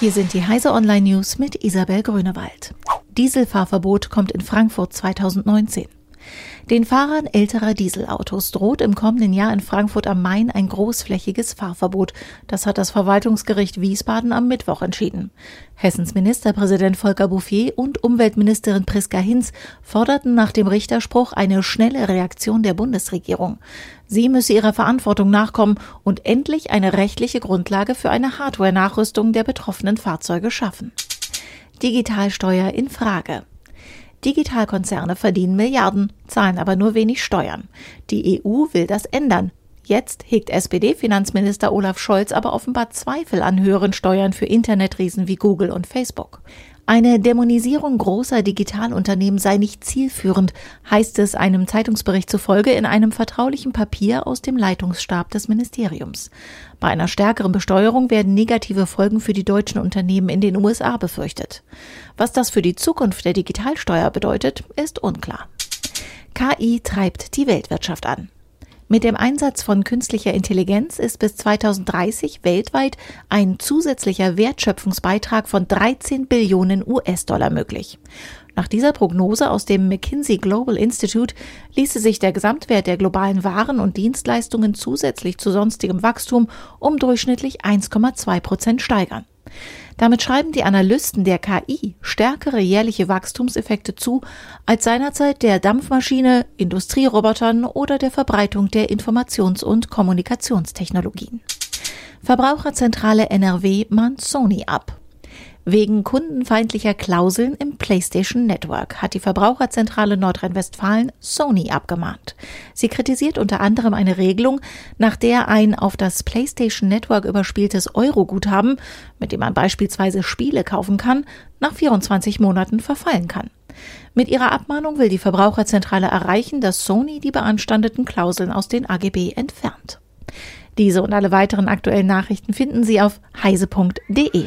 Hier sind die Heise Online News mit Isabel Grünewald. Dieselfahrverbot kommt in Frankfurt 2019. Den Fahrern älterer Dieselautos droht im kommenden Jahr in Frankfurt am Main ein großflächiges Fahrverbot. Das hat das Verwaltungsgericht Wiesbaden am Mittwoch entschieden. Hessens Ministerpräsident Volker Bouffier und Umweltministerin Priska Hinz forderten nach dem Richterspruch eine schnelle Reaktion der Bundesregierung. Sie müsse ihrer Verantwortung nachkommen und endlich eine rechtliche Grundlage für eine Hardware-Nachrüstung der betroffenen Fahrzeuge schaffen. Digitalsteuer in Frage. Digitalkonzerne verdienen Milliarden, zahlen aber nur wenig Steuern. Die EU will das ändern. Jetzt hegt SPD-Finanzminister Olaf Scholz aber offenbar Zweifel an höheren Steuern für Internetriesen wie Google und Facebook. Eine Dämonisierung großer Digitalunternehmen sei nicht zielführend, heißt es einem Zeitungsbericht zufolge in einem vertraulichen Papier aus dem Leitungsstab des Ministeriums. Bei einer stärkeren Besteuerung werden negative Folgen für die deutschen Unternehmen in den USA befürchtet. Was das für die Zukunft der Digitalsteuer bedeutet, ist unklar. KI treibt die Weltwirtschaft an. Mit dem Einsatz von künstlicher Intelligenz ist bis 2030 weltweit ein zusätzlicher Wertschöpfungsbeitrag von 13 Billionen US-Dollar möglich. Nach dieser Prognose aus dem McKinsey Global Institute ließe sich der Gesamtwert der globalen Waren und Dienstleistungen zusätzlich zu sonstigem Wachstum um durchschnittlich 1,2 Prozent steigern. Damit schreiben die Analysten der KI stärkere jährliche Wachstumseffekte zu als seinerzeit der Dampfmaschine, Industrierobotern oder der Verbreitung der Informations- und Kommunikationstechnologien. Verbraucherzentrale NRW mahnt Sony ab. Wegen kundenfeindlicher Klauseln im PlayStation Network hat die Verbraucherzentrale Nordrhein-Westfalen Sony abgemahnt. Sie kritisiert unter anderem eine Regelung, nach der ein auf das PlayStation Network überspieltes Euro-Guthaben, mit dem man beispielsweise Spiele kaufen kann, nach 24 Monaten verfallen kann. Mit ihrer Abmahnung will die Verbraucherzentrale erreichen, dass Sony die beanstandeten Klauseln aus den AGB entfernt. Diese und alle weiteren aktuellen Nachrichten finden Sie auf heise.de.